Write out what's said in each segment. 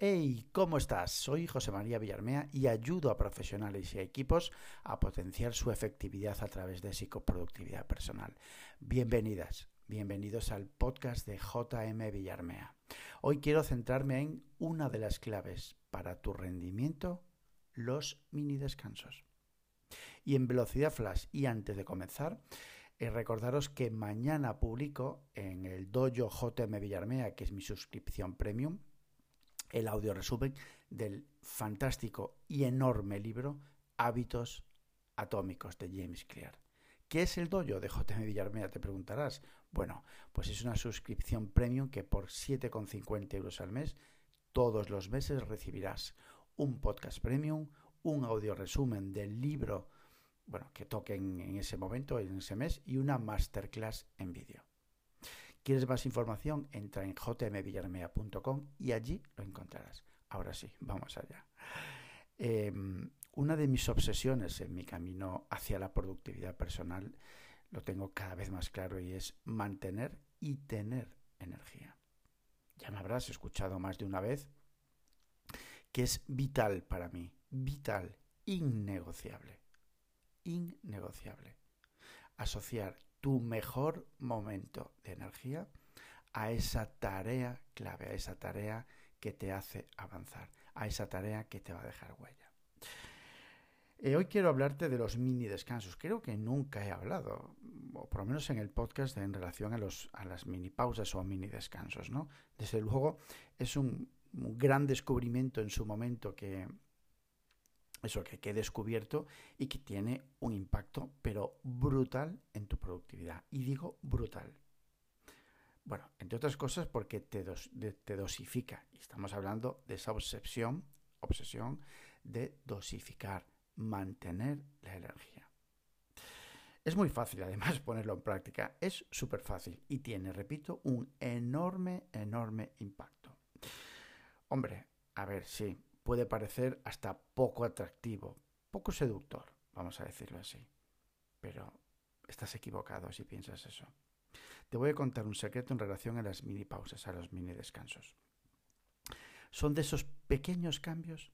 Hey, ¿cómo estás? Soy José María Villarmea y ayudo a profesionales y a equipos a potenciar su efectividad a través de psicoproductividad personal. Bienvenidas, bienvenidos al podcast de JM Villarmea. Hoy quiero centrarme en una de las claves para tu rendimiento, los mini descansos. Y en velocidad flash y antes de comenzar, eh, recordaros que mañana publico en el dojo JM Villarmea, que es mi suscripción premium, el audio resumen del fantástico y enorme libro Hábitos Atómicos de James Clear. ¿Qué es el dojo de JM Villarmea? Te preguntarás. Bueno, pues es una suscripción premium que por 7,50 euros al mes, todos los meses recibirás un podcast premium, un audio resumen del libro bueno, que toquen en ese momento, en ese mes, y una masterclass en vídeo. ¿Quieres más información? Entra en jmvillarmea.com y allí lo encontrarás. Ahora sí, vamos allá. Em, una de mis obsesiones en mi camino hacia la productividad personal lo tengo cada vez más claro y es mantener y tener energía. Ya me habrás escuchado más de una vez que es vital para mí, vital, innegociable, innegociable. Asociar tu mejor momento de energía a esa tarea clave, a esa tarea que te hace avanzar, a esa tarea que te va a dejar huella. Eh, hoy quiero hablarte de los mini descansos. Creo que nunca he hablado, o por lo menos en el podcast, en relación a, los, a las mini pausas o mini descansos. ¿no? Desde luego es un gran descubrimiento en su momento que, eso que, he descubierto y que tiene un impacto, pero brutal en tu productividad. Y digo brutal. Bueno, entre otras cosas porque te, dosifica. Estamos hablando de esa obsesión, obsesión de dosificar, mantener la energía. Es muy fácil además ponerlo en práctica. Es súper fácil y tiene, repito, un enorme, enorme impacto. Hombre, a ver, sí, puede parecer hasta poco atractivo, poco seductor, vamos a decirlo así. Pero estás equivocado si piensas eso. Te voy a contar un secreto en relación a las mini pausas, a los mini descansos. Son de esos pequeños cambios,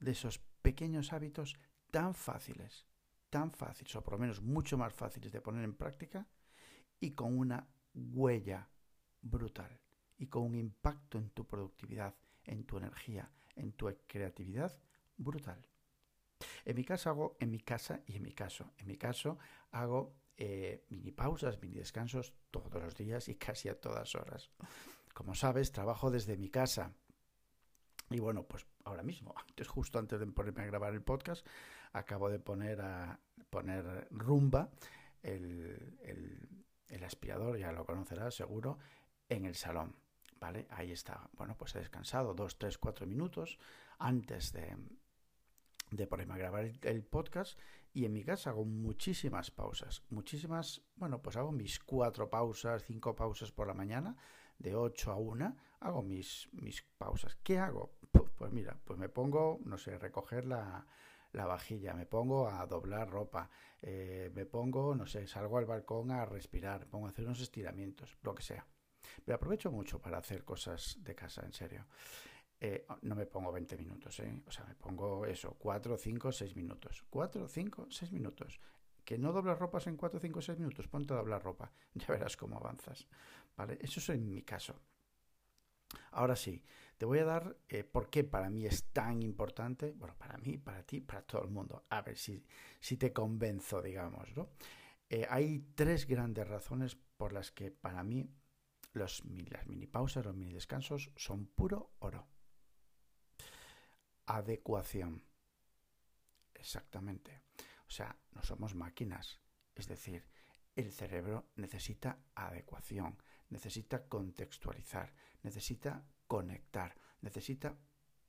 de esos pequeños hábitos tan fáciles, tan fáciles, o por lo menos mucho más fáciles de poner en práctica y con una huella brutal y con un impacto en tu productividad, en tu energía, en tu creatividad brutal. En mi casa hago, en mi casa y en mi caso, en mi caso hago eh, mini pausas, mini descansos todos los días y casi a todas horas. Como sabes, trabajo desde mi casa. Y bueno, pues ahora mismo, justo antes de ponerme a grabar el podcast, acabo de poner a poner rumba, el, el aspirador, ya lo conocerás seguro, en el salón. ¿Vale? Ahí está. Bueno, pues he descansado dos, tres, cuatro minutos antes de, de ponerme a grabar el, podcast y en mi casa hago muchísimas pausas, muchísimas, bueno, pues hago mis cuatro pausas, cinco pausas por la mañana, de ocho a una, hago mis, mis pausas. ¿Qué hago? Pues mira, pues me pongo, no sé, recoger la, la vajilla, me pongo a doblar ropa, eh, me pongo, no sé, salgo al balcón a respirar, me pongo a hacer unos estiramientos, lo que sea. Pero aprovecho mucho para hacer cosas de casa, en serio. Eh, no me pongo 20 minutos, ¿eh? O sea, me pongo eso, 4, 5, 6 minutos. 4, 5, 6 minutos. Que no doblas ropas en 4, 5, 6 minutos. Ponte a doblar ropa. Ya verás cómo avanzas. ¿Vale? Eso es en mi caso. Ahora sí, te voy a dar eh, por qué para mí es tan importante. Bueno, para mí, para ti, para todo el mundo. A ver si, si te convenzo, digamos, ¿no? Eh, hay tres grandes razones por las que para mí los, las mini pausas, los mini descansos son puro oro. Adecuación. Exactamente. O sea, no somos máquinas. Es decir, el cerebro necesita adecuación, necesita contextualizar, necesita conectar, necesita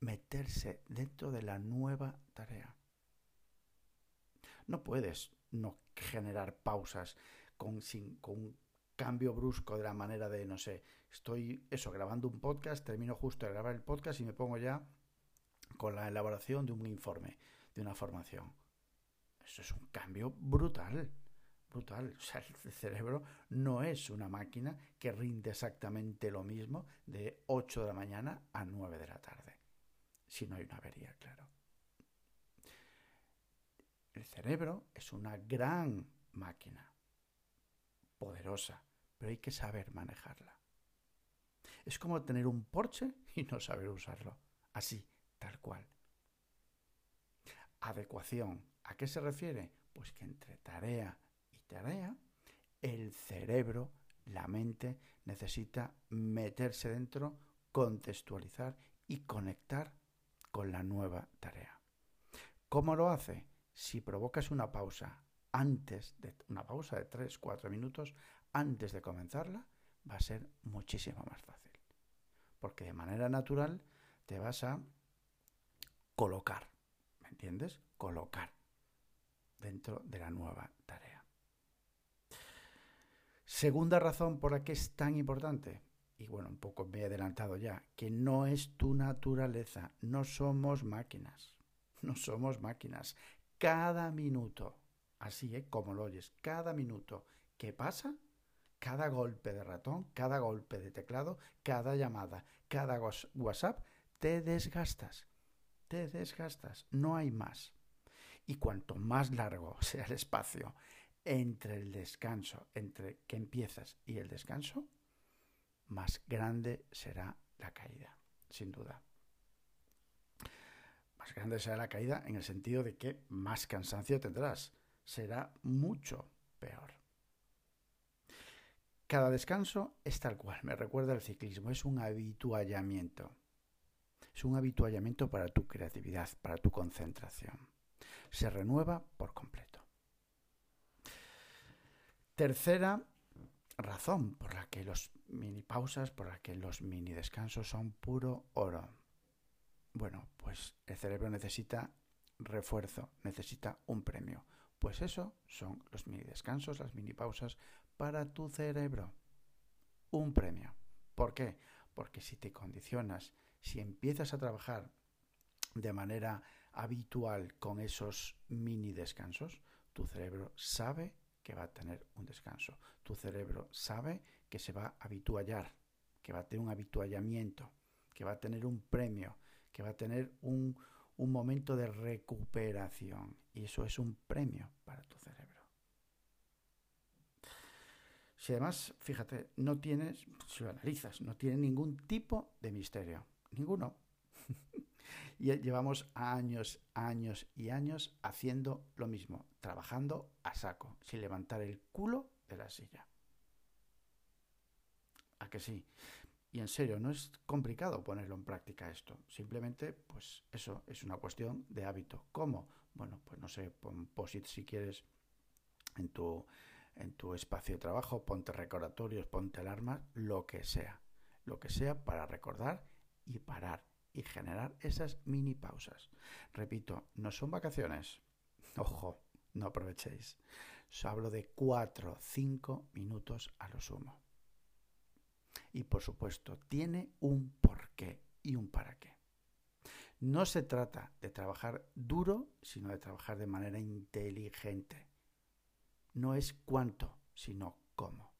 meterse dentro de la nueva tarea. No puedes no generar pausas con, sin, con cambio brusco de la manera de, no sé, estoy eso, grabando un podcast, termino justo de grabar el podcast y me pongo ya con la elaboración de un informe, de una formación. Eso es un cambio brutal, brutal. O sea, el cerebro no es una máquina que rinde exactamente lo mismo de 8 de la mañana a 9 de la tarde. si no hay una avería, claro. El cerebro es una gran máquina, poderosa, pero hay que saber manejarla. Es como tener un Porsche y no saber usarlo. Así, tal cual. Adecuación. ¿A qué se refiere? Pues que entre tarea y tarea, el cerebro, la mente, necesita meterse dentro, contextualizar y conectar con la nueva tarea. ¿Cómo lo hace? Si provocas una pausa antes de una pausa de 3-4 minutos antes de comenzarla, va a ser muchísimo más fácil. Porque de manera natural te vas a colocar, ¿me entiendes? Colocar dentro de la nueva tarea. Segunda razón por la que es tan importante, y bueno, un poco me he adelantado ya, que no es tu naturaleza, no somos máquinas, no somos máquinas. Cada minuto, así ¿eh? como lo oyes, cada minuto que pasa, cada golpe de ratón, cada golpe de teclado, cada llamada, cada WhatsApp, te desgastas, te desgastas, no hay más. Y cuanto más largo sea el espacio entre el descanso, entre que empiezas y el descanso, más grande será la caída, sin duda. Más grande será la caída en el sentido de que más cansancio tendrás. Será mucho peor. Cada descanso es tal cual, me recuerda el ciclismo, es un habituallamiento. Es un habituallamiento para tu creatividad, para tu concentración. Se renueva por completo. Tercera razón por la que los mini pausas, por la que los mini descansos son puro oro. Bueno, pues el cerebro necesita refuerzo, necesita un premio. Pues eso son los mini descansos, las mini pausas para tu cerebro. Un premio. ¿Por qué? Porque si te condicionas, si empiezas a trabajar de manera habitual con esos mini descansos, tu cerebro sabe que va a tener un descanso. Tu cerebro sabe que se va a habituallar, que va a tener un habituallamiento, que va a tener un premio, que va a tener un, un momento de recuperación. Y eso es un premio para tu cerebro. Si además, fíjate, no tienes, si lo analizas, no tiene ningún tipo de misterio, ninguno. y llevamos años, años y años haciendo lo mismo, trabajando a saco, sin levantar el culo de la silla. ¿A que sí? Y en serio, no es complicado ponerlo en práctica esto. Simplemente, pues eso es una cuestión de hábito. ¿Cómo? Bueno, pues no sé, pon posit si quieres en tu en tu espacio de trabajo, ponte recordatorios, ponte alarmas, lo que sea, lo que sea para recordar y parar y generar esas mini pausas. Repito, no son vacaciones. Ojo, no aprovechéis. Os hablo de 4 5 minutos a lo sumo. Y por supuesto, tiene un porqué y un para qué. No se trata de trabajar duro, sino de trabajar de manera inteligente no es cuánto, sino cómo.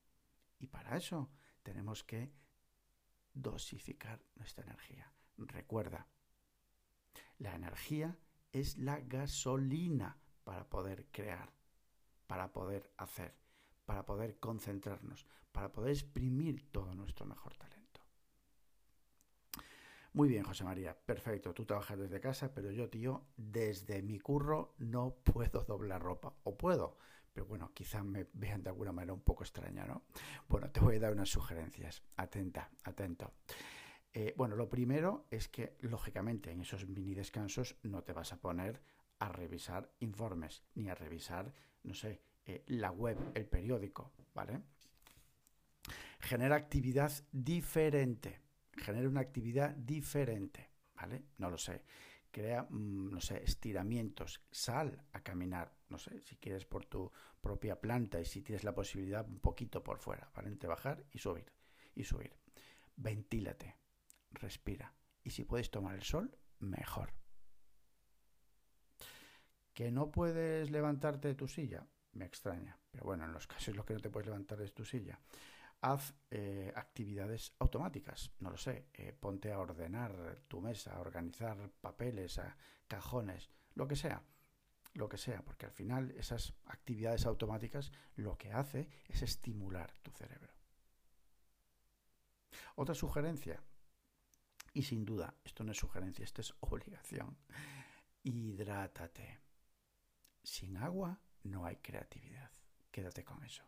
Y para eso tenemos que dosificar nuestra energía. Recuerda, la energía es la gasolina para poder crear, para poder hacer, para poder concentrarnos, para poder exprimir todo nuestro mejor talento. Muy bien, José María, perfecto. Tú trabajas desde casa, pero yo, tío, desde mi curro no puedo doblar ropa. O puedo, pero bueno, quizá me vean de alguna manera un poco extraña, ¿no? Bueno, te voy a dar unas sugerencias. Atenta, atento. Eh, bueno, lo primero es que, lógicamente, en esos mini descansos no te vas a poner a revisar informes, ni a revisar, no sé, eh, la web, el periódico, ¿vale? Genera actividad diferente. Genera una actividad diferente, ¿vale? No lo sé crea, mm, no sé, estiramientos, sal a caminar, no sé, si quieres por tu propia planta y si tienes la posibilidad un poquito por fuera, para bajar y subir, y subir. Ventílate, respira. Y si puedes tomar el sol, mejor. ¿Que no puedes levantarte de tu silla? Me extraña. Pero bueno, en los casos en los que no te puedes levantar de tu silla, haz eh, actividades automáticas, no lo sé, eh, ponte a ordenar tu mesa, a organizar papeles, a cajones, lo que sea, lo que sea, porque al final esas actividades automáticas lo que hace es estimular tu cerebro. Otra sugerencia, y sin duda, esto no es sugerencia, esto es obligación, hidrátate. Sin agua no hay creatividad, quédate con eso.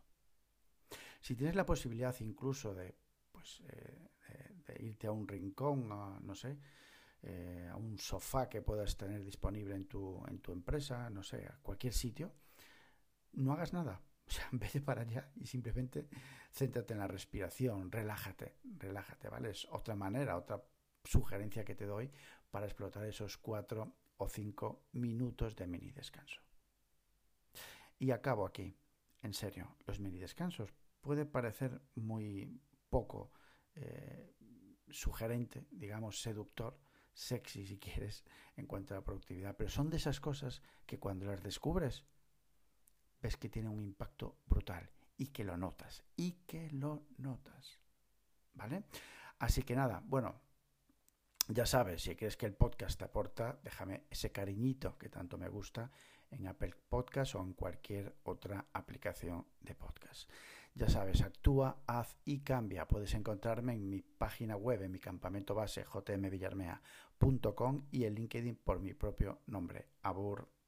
Si tienes la posibilidad incluso de, pues, eh, de, irte a un rincón, no sé, eh, a un sofá que puedas tener disponible en tu, en tu empresa, no sé, a cualquier sitio, no hagas nada. O sea, vete para allá y simplemente céntrate en la respiración, relájate, relájate, ¿vale? Es otra manera, otra sugerencia que te doy para explotar esos cuatro o cinco minutos de mini descanso. Y acabo aquí. En serio, los mini descansos puede parecer muy poco eh, sugerente, digamos, seductor, sexy si quieres, en cuanto a la productividad, pero son de esas cosas que cuando las descubres, ves que tiene un impacto brutal y que lo notas, y que lo notas. ¿Vale? Así que nada, bueno, ya sabes, si crees que el podcast te aporta, déjame ese cariñito que tanto me gusta en Apple Podcast o en cualquier otra aplicación de podcast. Ya sabes, actúa, haz y cambia. Puedes encontrarme en mi página web, en mi campamento base jmvillarmea.com y en LinkedIn por mi propio nombre, Abur